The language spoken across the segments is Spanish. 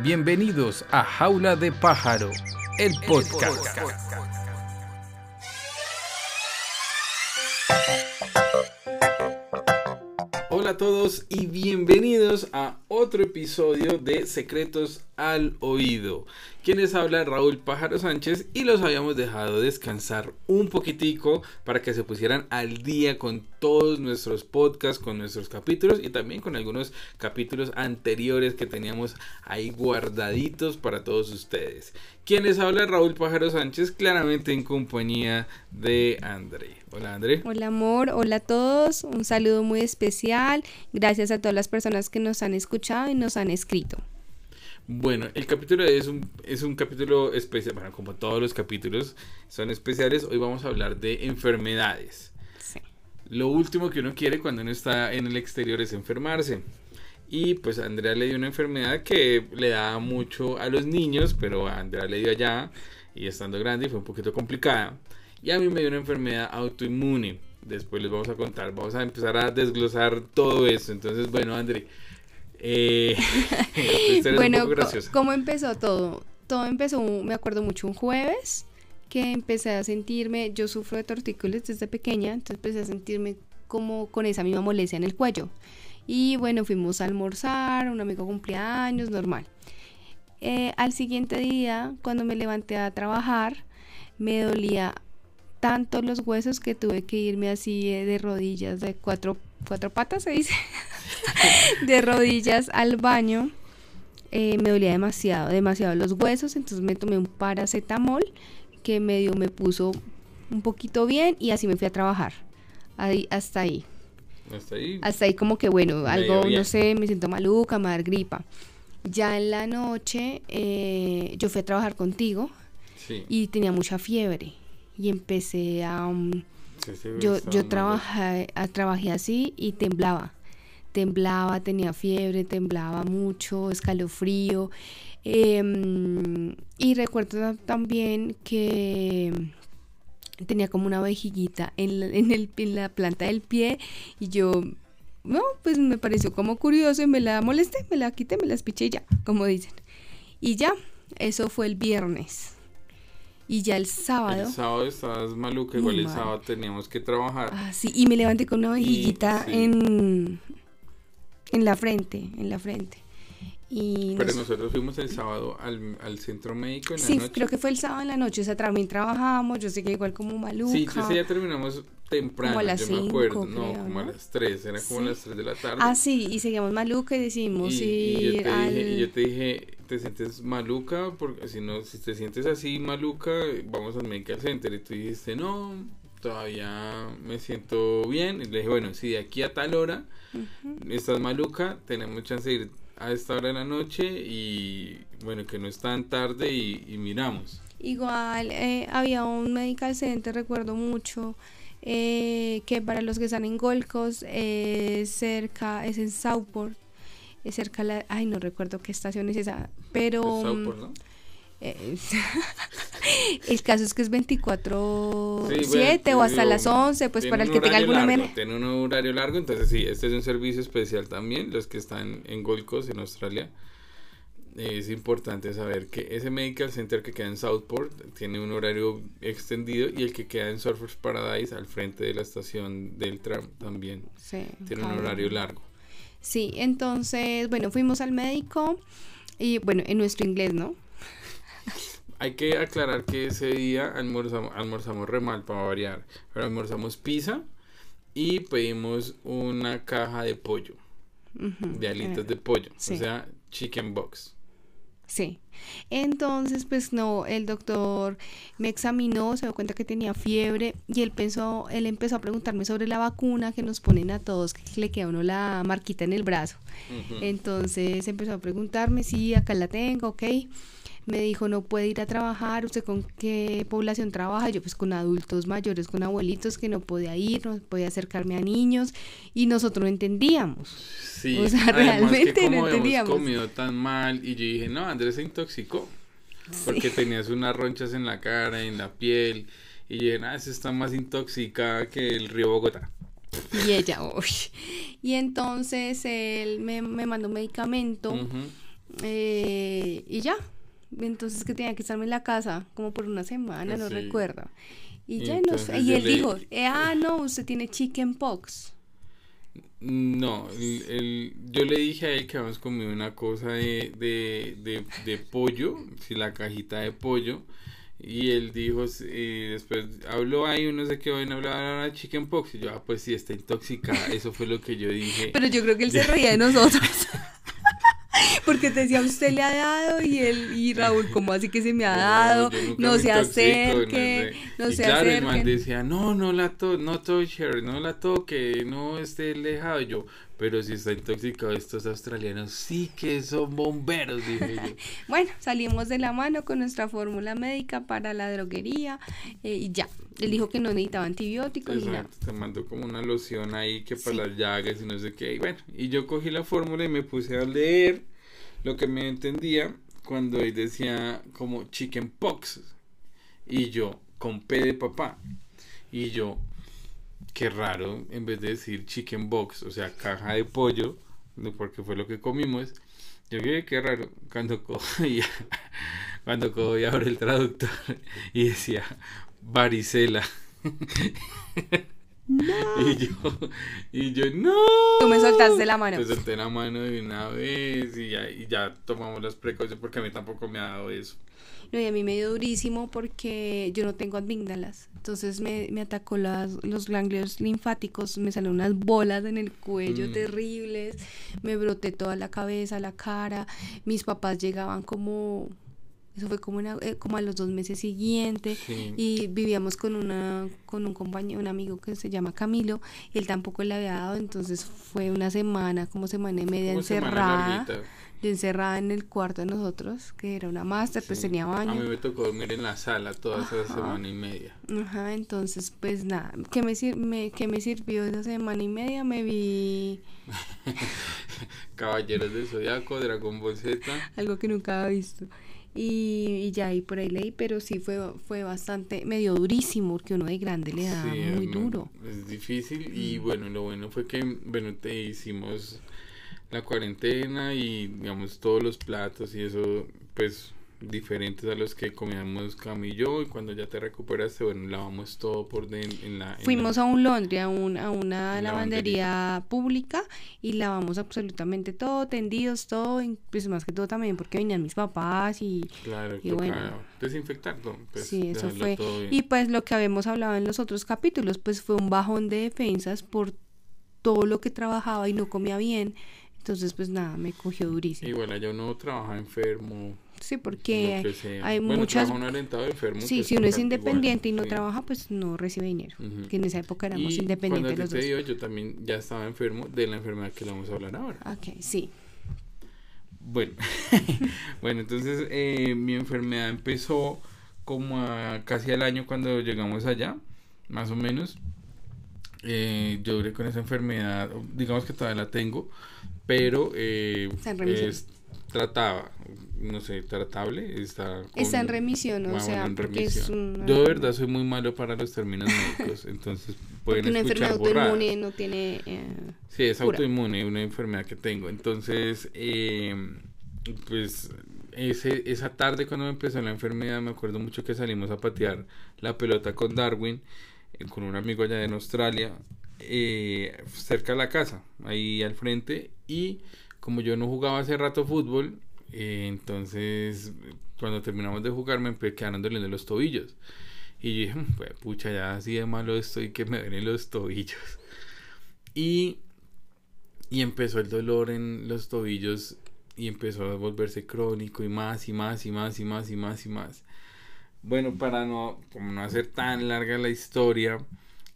Bienvenidos a Jaula de Pájaro, el podcast. Hola a todos y bienvenidos a otro episodio de Secretos al Oído. Quienes habla Raúl Pájaro Sánchez y los habíamos dejado descansar un poquitico para que se pusieran al día con todos nuestros podcasts, con nuestros capítulos y también con algunos capítulos anteriores que teníamos ahí guardaditos para todos ustedes. Quienes habla Raúl Pájaro Sánchez, claramente en compañía de André. Hola André. Hola amor, hola a todos, un saludo muy especial. Gracias a todas las personas que nos han escuchado y nos han escrito. Bueno, el capítulo es un, es un capítulo especial, bueno, como todos los capítulos son especiales, hoy vamos a hablar de enfermedades. Sí. Lo último que uno quiere cuando uno está en el exterior es enfermarse. Y pues a Andrea le dio una enfermedad que le da mucho a los niños, pero a Andrea le dio allá y estando grande fue un poquito complicada. Y a mí me dio una enfermedad autoinmune. Después les vamos a contar, vamos a empezar a desglosar todo eso. Entonces, bueno, André, eh, bueno, ¿cómo empezó todo? Todo empezó, me acuerdo mucho, un jueves que empecé a sentirme, yo sufro de tortícolis desde pequeña, entonces empecé a sentirme como con esa misma molestia en el cuello. Y bueno, fuimos a almorzar, un amigo cumpleaños, normal. Eh, al siguiente día, cuando me levanté a trabajar, me dolía tanto los huesos que tuve que irme así eh, de rodillas, de cuatro, cuatro patas, se dice. de rodillas al baño. Eh, me dolía demasiado, demasiado los huesos, entonces me tomé un paracetamol que medio me puso un poquito bien y así me fui a trabajar. Ahí, hasta ahí. Hasta ahí. Hasta ahí como que bueno, algo, no sé, me siento maluca, me da gripa. Ya en la noche eh, yo fui a trabajar contigo y tenía mucha fiebre y empecé a... Um, yo yo trabajé, trabajé así y temblaba temblaba, tenía fiebre, temblaba mucho, escalofrío. Em, y recuerdo también que tenía como una vejiguita en la, en, el, en la planta del pie y yo, no, pues me pareció como curioso y me la molesté, me la quité, me la espiché ya, como dicen. Y ya, eso fue el viernes. Y ya el sábado. El sábado estabas maluca, igual el sábado teníamos que trabajar. Ah, sí, y me levanté con una vejiguita en, en la frente, en la frente. Y Pero nosotros fuimos el sábado al, al centro médico en sí, creo que fue el sábado en la noche, o sea, también trabajamos, yo sé que igual como maluca. Sí, ese ya terminamos temprano, como a las yo me acuerdo, no, como a las 3, era como a las 3 de la tarde. Ah, sí, y seguíamos maluca y decidimos y, ir yo te al... Dije, y yo te dije, ¿te sientes maluca? Porque si no, si te sientes así maluca, vamos al medical center. Y tú dijiste, no, todavía me siento bien. Y le dije, bueno, si de aquí a tal hora estás maluca, tenemos chance de ir a esta hora de la noche y bueno, que no es tan tarde y, miramos. Igual, eh, había un medical center, recuerdo mucho, eh, que para los que están en Golcos, es cerca, es en Southport, es cerca, la, ay, no recuerdo qué estación es esa, pero... Southport, ¿no? el caso es que es 24-7 o hasta las 11, pues para el que tenga alguna largo, Tiene un horario largo, entonces sí, este es un servicio especial también, los que están en Gold Coast, en Australia. Es importante saber que ese medical center que queda en Southport tiene un horario extendido y el que queda en Surfers Paradise al frente de la estación del tram también tiene un horario largo. Sí, entonces, bueno, fuimos al médico y bueno, en nuestro inglés, ¿no? Hay que aclarar que ese día almorzamos, almorzamos re mal para variar, pero almorzamos pizza y pedimos una caja de pollo, de alitas de pollo, o sea, chicken box. Sí. Entonces, pues no, el doctor me examinó, se dio cuenta que tenía fiebre y él pensó, él empezó a preguntarme sobre la vacuna que nos ponen a todos, que le queda a uno la marquita en el brazo. Entonces empezó a preguntarme si acá la tengo, ok me dijo no puede ir a trabajar, usted con qué población trabaja, yo pues con adultos mayores, con abuelitos que no podía ir, no podía acercarme a niños y nosotros no entendíamos. Sí, o sea, realmente no entendíamos. comido tan mal y yo dije, no, Andrés se intoxicó porque tenías unas ronchas en la cara, en la piel y yo dije, ah, está más intoxicada que el río Bogotá. Y ella, uy. Y entonces él me, me mandó un medicamento. Eh, y ya. Entonces que tenía que estarme en la casa como por una semana, no recuerdo. Y, ya no sé. Y él dijo, eh, ah, no, usted tiene chicken pox. No, el, yo le dije a él que habíamos comido una cosa de, de, de, de pollo, si la cajita de pollo, y él dijo, y después habló ahí, no sé qué, bueno, hablaba de chickenpox, y yo, ah, pues sí, está intoxicada, eso fue lo que yo dije. Pero yo creo que él se reía de nosotros. Porque te decía, usted le ha dado y él y Raúl, como así que se me ha dado? No, se acerque, no, se claro, acerque. el man decía, no, no la to no touche no la toque, no esté lejado. yo, pero si está intoxicado estos australianos, sí que son bomberos, dije yo. bueno, salimos de la mano con nuestra fórmula médica para la droguería eh, y ya. Él dijo que no necesitaba antibióticos. Exacto, te mandó como una loción ahí que para las llagas y no sé qué. Y bueno, y yo cogí la fórmula y me puse a leer lo que me entendía cuando él decía como chicken pox. Y yo, con P de papá. Y yo, qué raro, en vez de decir chicken box, o sea, caja de pollo, porque fue lo que comimos. Yo dije, qué raro, cuando cogía, cuando cogía ahora el traductor y decía varicela. Y yo, y yo, no. Tú me soltaste la mano. Me solté la mano de una vez y ya, y ya tomamos las precauciones porque a mí tampoco me ha dado eso. No, y a mí me dio durísimo porque yo no tengo amígdalas. Entonces me, me atacó las, los ganglios linfáticos, me salieron unas bolas en el cuello mm. terribles, me broté toda la cabeza, la cara. Mis papás llegaban como eso fue como, eh, como a los dos meses siguientes y vivíamos con una con un compañero, un amigo que se llama Camilo y él tampoco le había dado, entonces fue una semana, como semana y media encerrada. encerrada en el cuarto de nosotros, que era una máster, pues tenía baño. A mí me tocó dormir en la sala toda esa semana y media. Ajá, entonces pues nada, ¿qué me, me, qué me sirvió esa semana y media? Me vi... Caballeros del Zodiaco, Dragon Ball Z. Algo que nunca había visto. Y, ya y por ahí leí, pero sí fue, fue bastante, medio durísimo, porque uno de grande le da muy duro. Es difícil y bueno, lo bueno fue que, bueno, te hicimos la cuarentena y digamos todos los platos y eso, pues diferentes a los que comíamos Cam y yo y cuando ya te recuperaste, bueno, lavamos todo por dentro en la... Fuimos a un Londres, a, un, a una lavandería, pública y lavamos absolutamente todo, tendidos, todo, pues más que todo también porque venían mis papás y... Claro, y bueno, desinfectar todo. Pues, sí, eso fue. Y pues lo que habíamos hablado en los otros capítulos, pues fue un bajón de defensas por todo lo que trabajaba y no comía bien. Entonces, pues nada, me cogió durísimo. Y bueno, yo no trabajaba enfermo, Sí, porque hay muchas... sí, si uno es independiente y no trabaja, pues no recibe dinero. Que en esa época éramos independientes los dos. yo también ya estaba enfermo de la enfermedad que le vamos a hablar ahora. Ok, sí. Bueno, bueno, entonces eh, mi enfermedad empezó como a casi al año cuando llegamos allá, más o menos. Eh, yo duré con esa enfermedad, digamos que todavía la tengo, pero eh, trataba, no sé, tratable, está, está en remisión, o sea, porque es un... Yo de verdad soy muy malo para los términos médicos, entonces pueden una enfermedad autoinmune no tiene... Eh, sí, es autoinmune, una enfermedad que tengo, entonces, eh, pues ese, esa tarde cuando me empezó la enfermedad me acuerdo mucho que salimos a patear la pelota con Darwin, eh, con un amigo allá en Australia, eh, cerca de la casa, ahí al frente, y como yo no jugaba hace rato fútbol, eh, entonces cuando terminamos de jugar me quedaron doliendo los tobillos. Y yo dije, pues, pucha, ya así de malo estoy que me duelen los tobillos. Y, y empezó el dolor en los tobillos y empezó a volverse crónico y más y más y más y más y más y más. Bueno, para no, como no hacer tan larga la historia,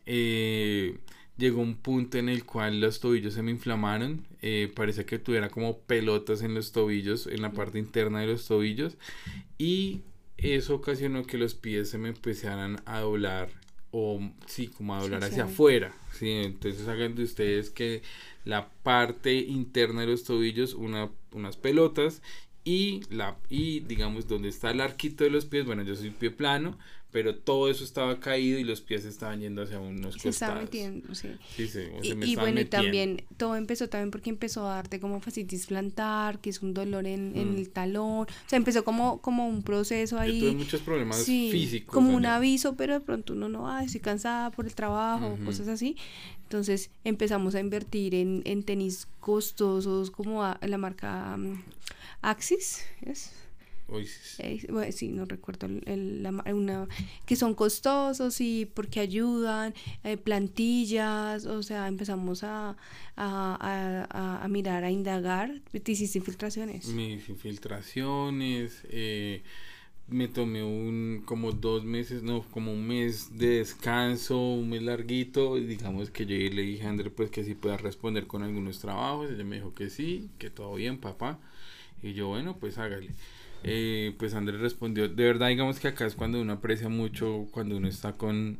eh, llegó un punto en el cual los tobillos se me inflamaron, eh, parece que tuviera como pelotas en los tobillos, en la parte interna de los tobillos, y eso ocasionó que los pies se me empezaran a doblar, o sí, como a doblar hacia afuera, ¿sí? entonces hagan de ustedes que la parte interna de los tobillos, una, unas pelotas, y, la, y digamos donde está el arquito de los pies, bueno, yo soy pie plano, pero todo eso estaba caído y los pies estaban yendo hacia unos se estaba metiendo, sí. sí, sí y, bueno, y también todo empezó también porque empezó a darte como fascitis plantar, que es un dolor en, en mm. el talón. O sea, empezó como, como un proceso ahí. Yo tuve muchos problemas físicos. Como un aviso, pero de pronto uno no, ay, estoy cansada por el trabajo, cosas así. Entonces empezamos a invertir en, en tenis costosos como la marca um, Axis, ¿es? Eh, sí, no recuerdo el, una, que son costosos y porque ayudan, eh, plantillas, o sea, empezamos a, a, a, mirar, a indagar. ¿Te hiciste infiltraciones? Mis infiltraciones, eh, me tomé un como dos meses, no, como un mes de descanso, un mes larguito, y digamos que yo le dije a André pues que sí pueda responder con algunos trabajos, ella me dijo que sí, que todo bien, papá, y yo bueno, pues hágale. Eh, pues Andrés respondió, de verdad digamos que acá es cuando uno aprecia mucho, cuando uno está con,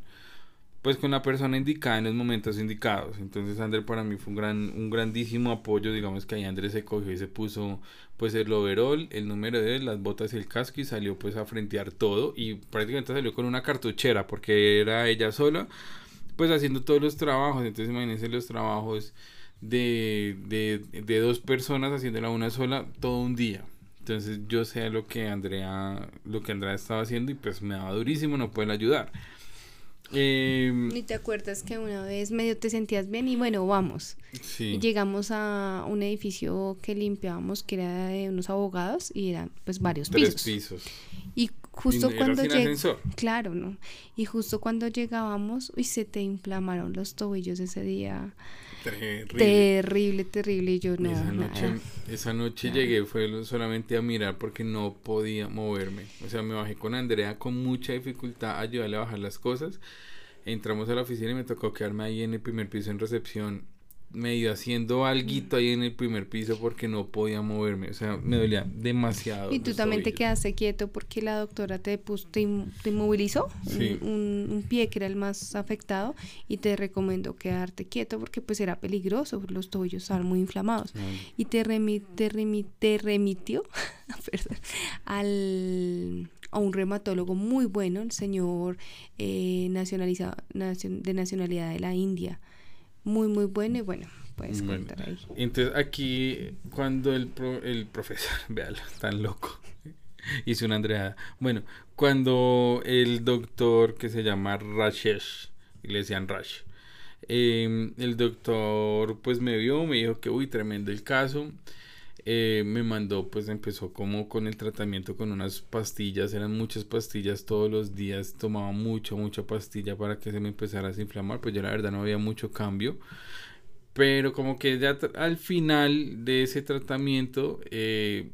pues con la persona indicada en los momentos indicados. Entonces Andrés para mí fue un gran, un grandísimo apoyo, digamos que ahí Andrés se cogió y se puso pues el overall, el número de las botas y el casco y salió pues a frentear todo y prácticamente salió con una cartuchera porque era ella sola pues haciendo todos los trabajos, entonces imagínense los trabajos de, de, de dos personas haciéndola una sola todo un día. Entonces yo sé lo que Andrea, lo que Andrea estaba haciendo y pues me daba durísimo no poder ayudar. Eh, ¿Y te acuerdas que una vez medio te sentías bien y bueno, vamos? Sí. llegamos a un edificio que limpiábamos que era de unos abogados y eran pues varios Tres pisos. Y justo cuando llegamos... Claro, ¿no? Y justo cuando llegábamos, y se te inflamaron los tobillos ese día. Terrible. Terrible, Y yo no. Esa noche, esa noche llegué, fue solamente a mirar porque no podía moverme. O sea, me bajé con Andrea con mucha dificultad a ayudarle a bajar las cosas. Entramos a la oficina y me tocó quedarme ahí en el primer piso en recepción medio haciendo algo ahí en el primer piso porque no podía moverme, o sea, me dolía demasiado. Y tú también te quedaste quieto porque la doctora te puso, te, inmovilizó un, pie que era el más afectado y te recomendó quedarte quieto porque pues era peligroso, los tobillos estaban muy inflamados. Y te, te, remitió al a un reumatólogo muy bueno, el señor eh, nacionalizado, de nacionalidad de la India muy, muy bueno y bueno, puedes contar ahí. Entonces aquí cuando el, el profesor, véalo, tan loco, hizo una Andrea. Bueno, cuando el doctor que se llama Rashesh, le decían Rash, em, el doctor pues me vio, me dijo que uy, tremendo el caso. Eh, me mandó, pues empezó como con el tratamiento con unas pastillas, eran muchas pastillas todos los días, tomaba mucha, mucha pastilla para que se me empezara a desinflamar, pues yo la verdad no había mucho cambio, pero como que ya al final de ese tratamiento eh,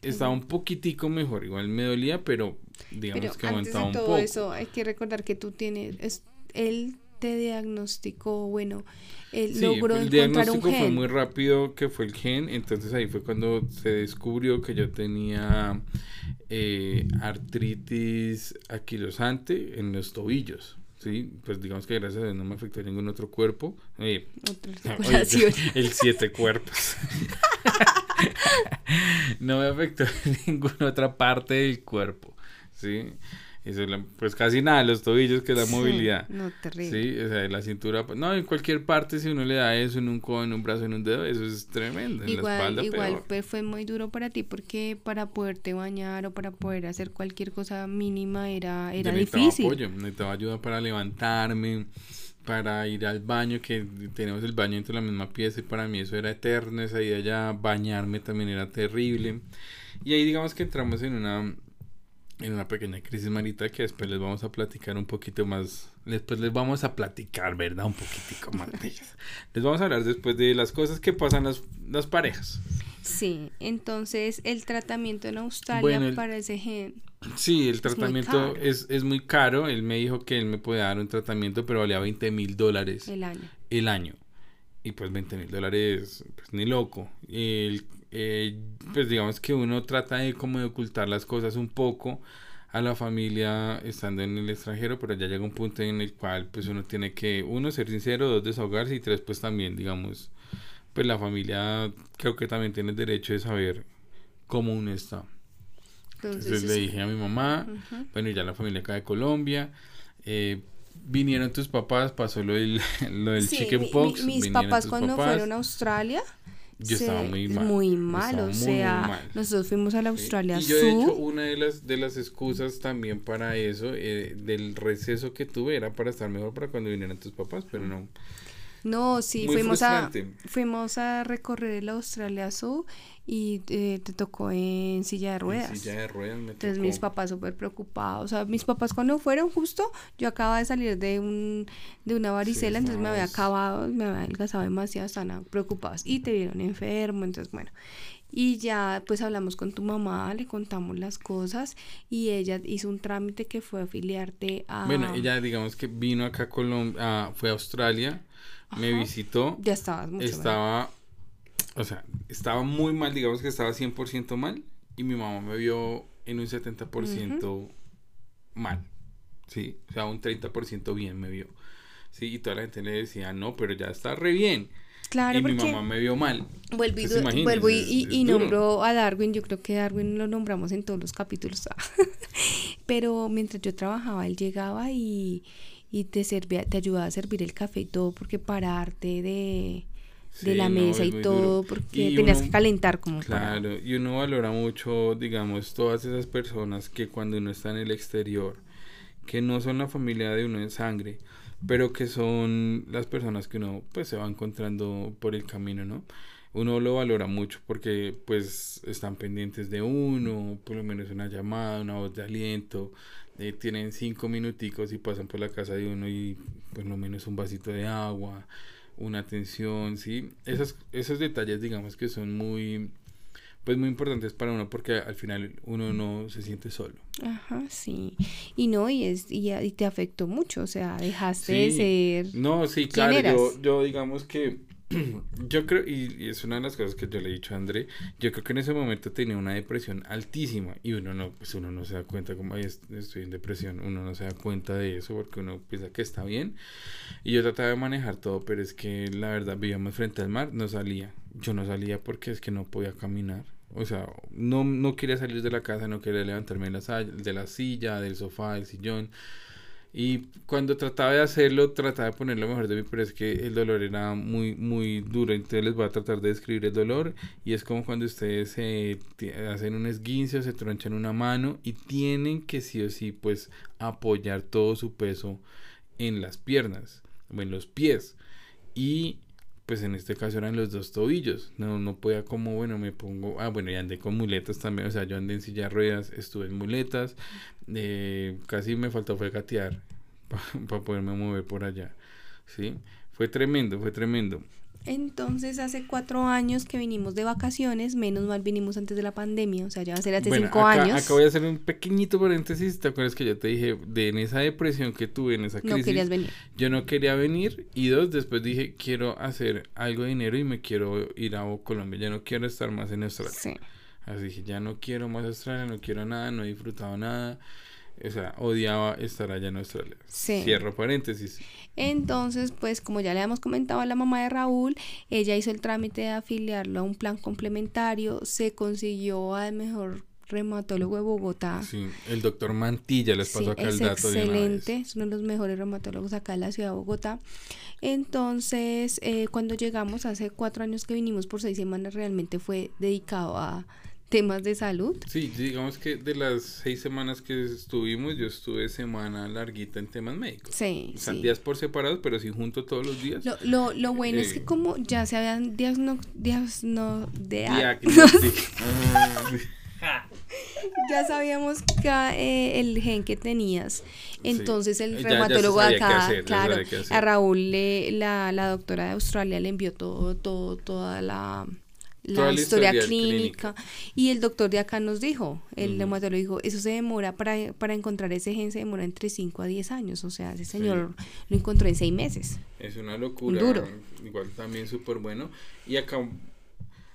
estaba un poquitico mejor, igual me dolía, pero digamos que aguantaba un todo eso hay que recordar que tú tienes, es, él te diagnosticó, bueno, él logró el diagnóstico fue muy rápido que fue el gen, entonces ahí fue cuando se descubrió que yo tenía eh, artritis aquilosante en los tobillos. Sí, pues digamos que gracias a Dios no me afectó ningún otro cuerpo. Eh, el siete cuerpos. no me afectó ninguna otra parte del cuerpo. Sí. Eso, pues casi nada, los tobillos que da movilidad. No, terrible. Sí, o sea, la cintura, pues, no, en cualquier parte, si uno le da eso en un codo, en un brazo, en un dedo, eso es tremendo. Igual, la espalda, igual pues, fue muy duro para ti porque para poderte bañar o para poder hacer cualquier cosa mínima era, era Yo necesitaba difícil. apoyo, necesitaba ayuda para levantarme, para ir al baño, que tenemos el baño dentro de la misma pieza y para mí eso era eterno, esa idea ya bañarme también era terrible. Y ahí digamos que entramos en una en una pequeña crisis marita que después les vamos a platicar un poquito más. Después les vamos a platicar, ¿verdad? Un poquitico más de ellas. Les vamos a hablar después de las cosas que pasan las, las parejas. Sí, entonces el tratamiento en Australia para ese gen. Sí, el tratamiento es, es, muy caro. Él me dijo que él me puede dar un tratamiento, pero valía 20 mil dólares. El año. El año. Y pues 20 mil dólares, pues ni loco. El eh, pues digamos que uno trata de como de ocultar las cosas un poco a la familia estando en el extranjero, pero ya llega un punto en el cual pues uno tiene que, uno, ser sincero, dos, desahogarse y tres, pues también, digamos, pues la familia creo que también tiene el derecho de saber cómo uno está. Entonces, le dije a mi mamá, bueno, ya la familia acá de Colombia, eh, vinieron tus papás, pasó lo del, lo del chickenpox. mis papás cuando fueron a Australia. Yo estaba muy mal. Muy mal, o sea, nosotros fuimos a la Australia y yo, de hecho, una de las, de las excusas también para eso, eh, del receso que tuve, era para estar mejor para cuando vinieran tus papás, pero no. No, sí, fuimos a, fuimos a recorrer el Australia Zoo y eh, te tocó en silla de ruedas. En silla de ruedas me Entonces mis papás súper preocupados. O sea, mis papás cuando fueron justo, yo acababa de salir de un de una varicela, entonces me había acabado, me había adelgazado demasiado, estaban preocupados y te vieron enfermo, entonces bueno. Y ya pues hablamos con tu mamá, le contamos las cosas y ella hizo un trámite que fue afiliarte a... Bueno, ella digamos que vino acá a Colombia, fue a Australia, me visitó. Ya estabas mucho Estaba o sea, estaba muy mal, digamos que estaba 100% mal y mi mamá me vio en un 70% mal, ¿sí? O sea, un 30% bien me vio, ¿sí? Y toda la gente le decía, no, pero ya está re bien. Claro, y mi mamá me vio mal. Vuelvo y, vuelvo y, y, nombró a Darwin, yo creo que Darwin lo nombramos en todos los capítulos, pero mientras yo trabajaba, él llegaba y, y te servía, te ayudaba a servir el café y todo, porque pararte de de la mesa y todo, porque tenías que calentar como Claro, y uno valora mucho, digamos, todas esas personas que cuando uno está en el exterior, que no son la familia de uno en sangre, pero que son las personas que uno pues se va encontrando por el camino, ¿no? Uno lo valora mucho porque pues están pendientes de uno, por lo menos una llamada, una voz de aliento, eh, tienen cinco minuticos y pasan por la casa de uno y por lo menos un vasito de agua, una atención, ¿sí? Esos, esos detalles, digamos que son muy, pues muy importantes para uno porque al final uno no se siente solo. Ajá, sí. Y no, y, es, y, te afectó mucho, o sea, dejaste de ser... No, sí, claro, yo, yo digamos que yo creo, y, es una de las cosas que yo le he dicho a André, yo creo que en ese momento tenía una depresión altísima y uno no, pues uno no se da cuenta como estoy en depresión, uno no se da cuenta de eso porque uno piensa que está bien y yo trataba de manejar todo, pero es que la verdad vivíamos frente al mar, no salía, yo no salía porque es que no podía caminar. O sea, no, no quería salir de la casa, no quería levantarme de la, de la silla, del sofá, del sillón. Y cuando trataba de hacerlo, trataba de poner lo mejor de mí, pero es que el dolor era muy, muy duro. Entonces les voy a tratar de describir el dolor. Y es como cuando ustedes se hacen un esguince o se tronchan una mano y tienen que sí o sí, pues, apoyar todo su peso en las piernas o en los pies. Y pues en este caso eran los dos tobillos. No, no podía como, bueno, me pongo, ah, bueno, y andé con muletas también, o sea, yo andé en silla de ruedas, estuve en muletas, eh, casi me faltó fue gatear para poderme mover por allá, ¿sí? Fue tremendo, fue tremendo. Entonces, hace cuatro años que vinimos de vacaciones, menos mal vinimos antes de la pandemia, o sea, ya va a ser hace cinco años. Acá voy a hacer un pequeñito paréntesis. ¿Te acuerdas que yo te dije de en esa depresión que tuve, en esa crisis? No querías venir. Yo no quería venir. Y dos, después dije, quiero hacer algo de dinero y me quiero ir a Colombia. Ya no quiero estar más en Australia. Sí. Así dije, ya no quiero más Australia, no quiero nada, no he disfrutado nada o sea, odiaba estar allá en Australia. Sí. Cierro paréntesis. Entonces, pues como ya le habíamos comentado a la mamá de Raúl, ella hizo el trámite de afiliarlo a un plan complementario, se consiguió al mejor reumatólogo de Bogotá. Sí, el doctor Mantilla les pasó acá el dato. Excelente, es uno de los mejores reumatólogos acá en la ciudad de Bogotá. Entonces, eh, cuando llegamos hace cuatro años que vinimos por seis semanas, realmente fue dedicado a temas de salud. Sí, digamos que de las seis semanas que estuvimos, yo estuve semana larguita en temas médicos. Sí. O sea, días por separado, pero sí junto todos los días. Lo, lo, lo bueno es que eh, como ya se habían diagno, diagno, ya sabíamos que eh, el gen que tenías. Entonces el reumatólogo acá, claro, a Raúl le, la, la doctora de Australia le envió todo, todo, toda la la, historia, clínica. Y el doctor de acá nos dijo, el uh dijo, eso se demora, para, para encontrar ese gen se demora entre 5 a 10 años. O sea, ese señor lo encontró en 6 meses. Es una locura. Duro. Igual también súper bueno. Y acá,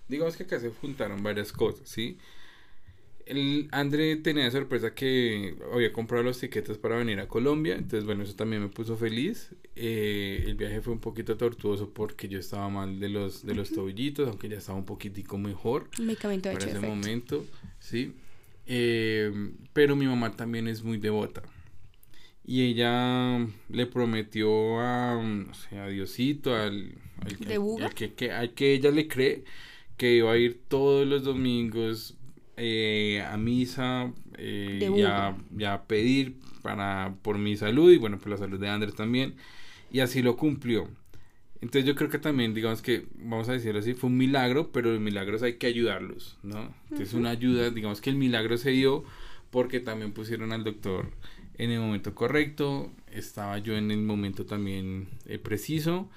digamos que acá se juntaron varias cosas, ¿sí? El André tenía sorpresa que había comprado los tiquetes para venir a Colombia, entonces bueno, eso también me puso feliz. Eh, el viaje fue un poquito tortuoso porque yo estaba mal de los de los tobillitos, aunque ya estaba un poquitico mejor. Medicamento para ese momento, sí. Eh, pero mi mamá también es muy devota. Y ella le prometió a, o sea, a Diosito, al, al, que, que, al que ella le cree, que iba a ir todos los domingos eh, a misa eh, y, a, pedir para, por mi salud y bueno, por la salud de Andrés también. Y así lo cumplió. Entonces yo creo que también, digamos que, vamos a decirlo así, fue un milagro, pero los milagros hay que ayudarlos, ¿no? Entonces una ayuda, digamos que el milagro se dio porque también pusieron al doctor en el momento correcto, estaba yo en el momento también eh, preciso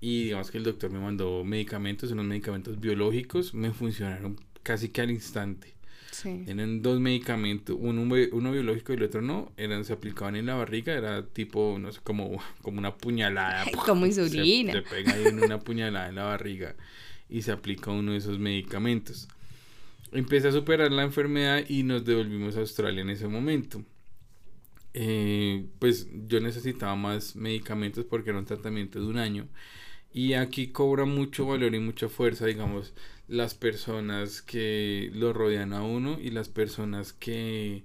y digamos que el doctor me mandó medicamentos, unos medicamentos biológicos, me funcionaron casi que al instante. Sí. Eran dos medicamentos, uno, uno biológico y el otro no, eran, se aplicaban en la barriga, era tipo, no sé, como, como una puñalada. como insulina. Se, pega ahí en una puñalada en la barriga y se aplica uno de esos medicamentos. Empecé a superar la enfermedad y nos devolvimos a Australia en ese momento. Eh, pues yo necesitaba más medicamentos porque era un tratamiento de un año y aquí cobra mucho valor y mucha fuerza, digamos, las personas que lo rodean a uno y las personas que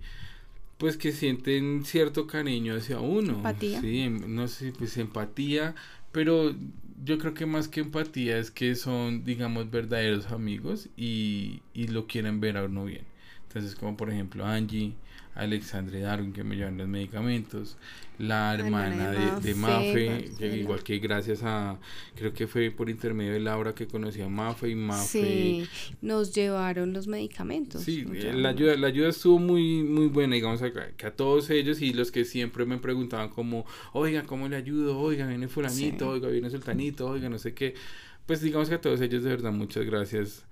pues que sienten cierto cariño hacia uno. Empatía. Sí, em, no sé, pues empatía, pero yo creo que más que empatía es que son, digamos, verdaderos amigos y, y lo quieren ver a uno bien. Entonces, como por ejemplo Angie, Alexandre Darwin que me llevan los medicamentos, la hermana de, de, Mafe, igual que gracias a, creo que fue por intermedio de Laura que conocí a Mafe y Mafe. Sí, nos llevaron los medicamentos. Sí, la ayuda, la ayuda estuvo muy, muy buena, digamos, a, que a todos ellos y los que siempre me preguntaban como, oiga, ¿cómo le ayudo? Oiga, viene fulanito, oiga, viene sultanito, oiga, no sé qué. Pues digamos que a todos ellos de verdad muchas gracias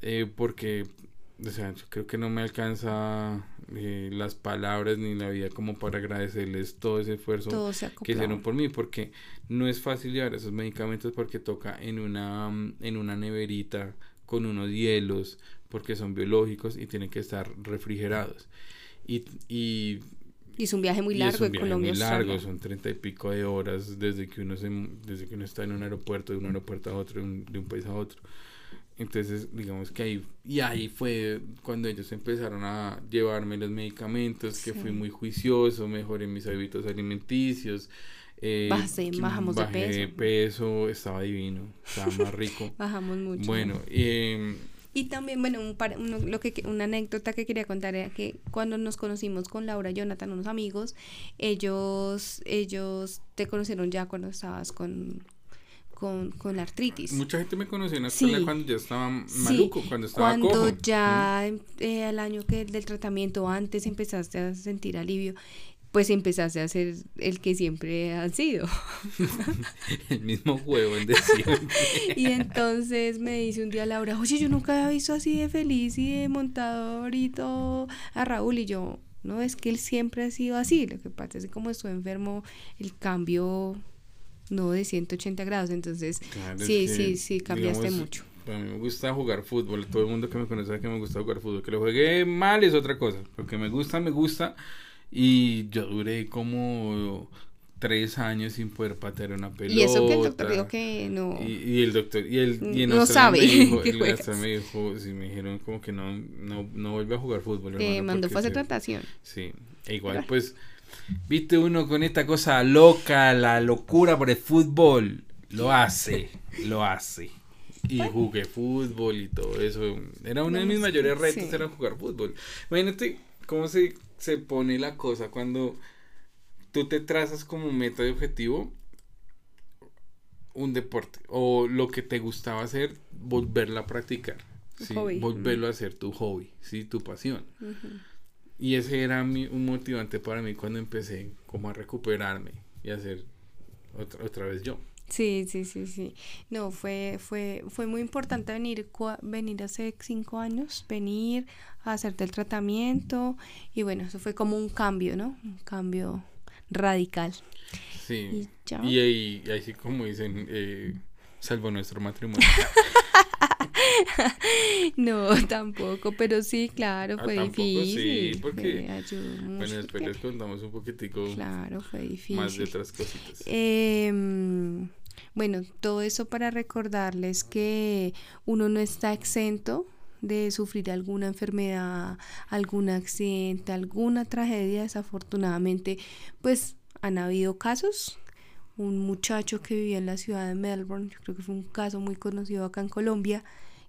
eh, porque o sea, yo creo que no me alcanza eh, las palabras ni la vida como para agradecerles todo ese esfuerzo que hicieron por mí, porque no es fácil llevar esos medicamentos porque toca en una, en una neverita con unos hielos, porque son biológicos y tienen que estar refrigerados. Y, y, es un viaje muy largo Muy largo, son treinta y pico de horas desde que uno se, desde que uno está en un aeropuerto, de un aeropuerto a otro, de un país a otro. Entonces, digamos que ahí, y ahí fue cuando ellos empezaron a llevarme los medicamentos, que fui muy juicioso, mejoré mis hábitos alimenticios. Eh, bajamos de peso. de peso, estaba divino, estaba más rico. Bajamos mucho. Bueno, eh, y también, bueno, un, lo que, una anécdota que quería contar era que cuando nos conocimos con Laura y Jonathan, unos amigos, ellos, ellos te conocieron ya cuando estabas con, con, con la artritis. Mucha gente me conoció en Australia cuando ya estaba maluco, cuando estaba Cuando ya eh, al año que del tratamiento antes empezaste a sentir alivio, pues empezaste a ser el que siempre has sido. el mismo juego en decir. y entonces me dice un día Laura, oye, yo nunca había visto así de feliz y de montador y todo a Raúl y yo, no, es que él siempre ha sido así, lo que pasa es que como estuve enfermo, el cambio no de 180 grados, entonces sí, sí, sí, cambiaste mucho. A mí me gusta jugar fútbol, todo el mundo que me conoce sabe que me gusta jugar fútbol, que lo juegue mal es otra cosa, porque me gusta, me gusta, y yo duré como tres años sin poder patear una pelota. Y eso que el doctor dijo que no. Y, el doctor, y el, y no sabe. Me dijo, el me dijo, sí, me dijeron como que no, no, no vuelve a jugar fútbol. Te mandó fue a hacer tratación. Sí, e igual pues Viste uno con esta cosa loca, la locura por el fútbol. Lo hace, lo hace. Y jugué fútbol y todo eso. Era uno de mis mayores retos, era jugar fútbol. Imagínate cómo se, se pone la cosa cuando tú te trazas como meta de objetivo un deporte o lo que te gustaba hacer, volverla a practicar. ¿sí? Volverlo a hacer tu hobby, ¿sí? tu pasión. Y ese era mi, un motivante para mí cuando empecé como a recuperarme y a hacer otra, otra vez yo. Sí, sí, sí, sí. No, fue, fue, fue muy importante venir, venir hace cinco años, venir a hacerte el tratamiento y bueno, eso fue como un cambio, ¿no? Un cambio radical. Sí. Y, ahí, ahí sí como dicen, eh, salvo nuestro matrimonio. no, tampoco, pero sí, claro, ah, fue difícil. Sí, porque, bueno, después les contamos un poquitico claro, fue difícil. más de otras cositas. Em, bueno, todo eso para recordarles que uno no está exento de sufrir alguna enfermedad, algún accidente, alguna tragedia, desafortunadamente, pues han habido casos. Un muchacho que vivía en la ciudad de Melbourne, yo creo que fue un caso muy conocido acá en Colombia,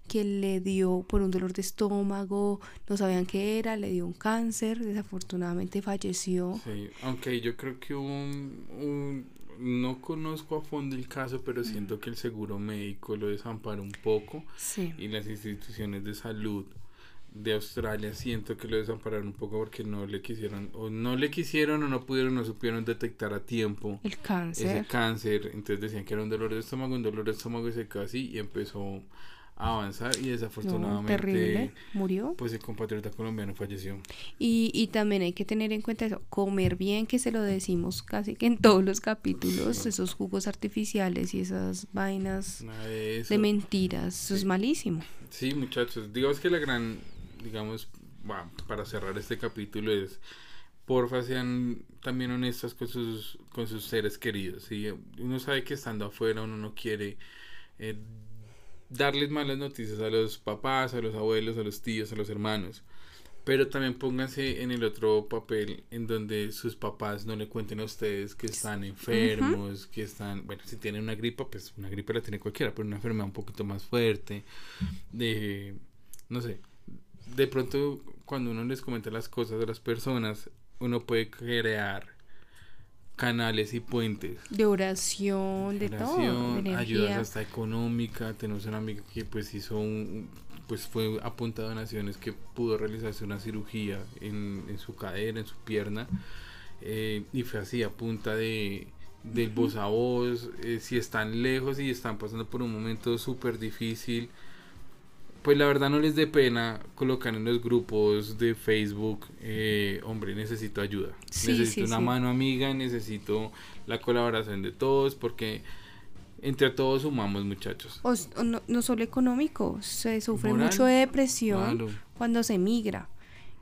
que le dio por un dolor de estómago, no sabían qué era, le dio un cáncer, desafortunadamente falleció. Sí, aunque yo creo que un, no conozco a fondo el caso, pero siento que el seguro médico lo desampara un poco y las instituciones de salud de Australia siento que lo desampararon un poco porque no le quisieron o no le quisieron o no pudieron no supieron detectar a tiempo el cáncer. ese cáncer. Entonces decían que era un dolor de estómago un dolor de estómago y se quedó así y empezó avanzar y desafortunadamente terrible. murió pues el compatriota colombiano falleció. Y, y también hay que tener en cuenta eso comer bien que se lo decimos casi que en todos los capítulos esos jugos artificiales y esas vainas de, mentiras eso es malísimo. Sí muchachos digamos que la gran digamos para cerrar este capítulo es porfa sean también honestos con sus con sus seres queridos y uno sabe que estando afuera uno no quiere eh, darles malas noticias a los papás, a los abuelos, a los tíos, a los hermanos. Pero también pónganse en el otro papel en donde sus papás no le cuenten a ustedes que están enfermos, que están, bueno, si tienen una gripa, pues una gripa la tiene cualquiera, pero una enfermedad un poquito más fuerte, de, no sé, de pronto cuando uno les comenta las cosas a las personas, uno puede crear canales y puentes. De oración, de, todo. De ayudas hasta económica. Tenemos una amiga que pues hizo un, pues fue apuntado a naciones que pudo realizarse una cirugía en, en su cadera, en su pierna. Eh, y fue así, a punta de, del voz a voz. Eh, si están lejos y están pasando por un momento súper difícil pues la verdad no les dé pena colocar en los grupos de Facebook, eh, hombre, necesito ayuda. necesito una mano amiga, necesito la colaboración de todos, porque entre todos sumamos, muchachos. O, no, solo económico, se sufre mucho de depresión cuando se migra.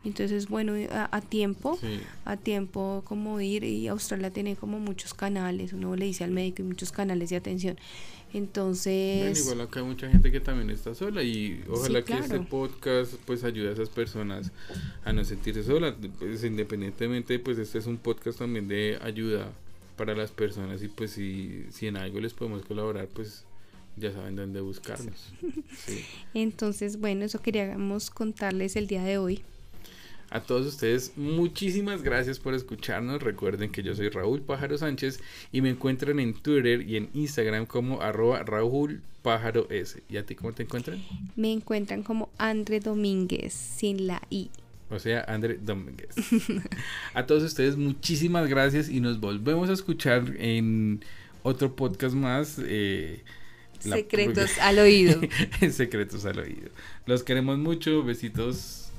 Entonces, bueno, a, tiempo, a tiempo como ir, y Australia tiene como muchos canales, uno le dice al médico y muchos canales de atención. Entonces... igual acá hay mucha gente que también está sola y ojalá que este podcast pues ayude a esas personas a no sentirse solas, pues, independientemente pues este es un podcast también de ayuda para las personas y pues si, si en algo les podemos colaborar pues ya saben dónde buscarnos. Entonces bueno, eso queríamos contarles el día de hoy. A todos ustedes, muchísimas gracias por escucharnos. Recuerden que yo soy Raúl Pájaro Sánchez y me encuentran en Twitter y en Instagram como arroba Raúl Pájaro S. ¿Y a ti cómo te encuentran? Me encuentran como André Domínguez, sin la I. O sea, André Domínguez. a todos ustedes, muchísimas gracias y nos volvemos a escuchar en otro podcast más. Eh, Secretos al oído. Secretos al oído. Los queremos mucho. Besitos.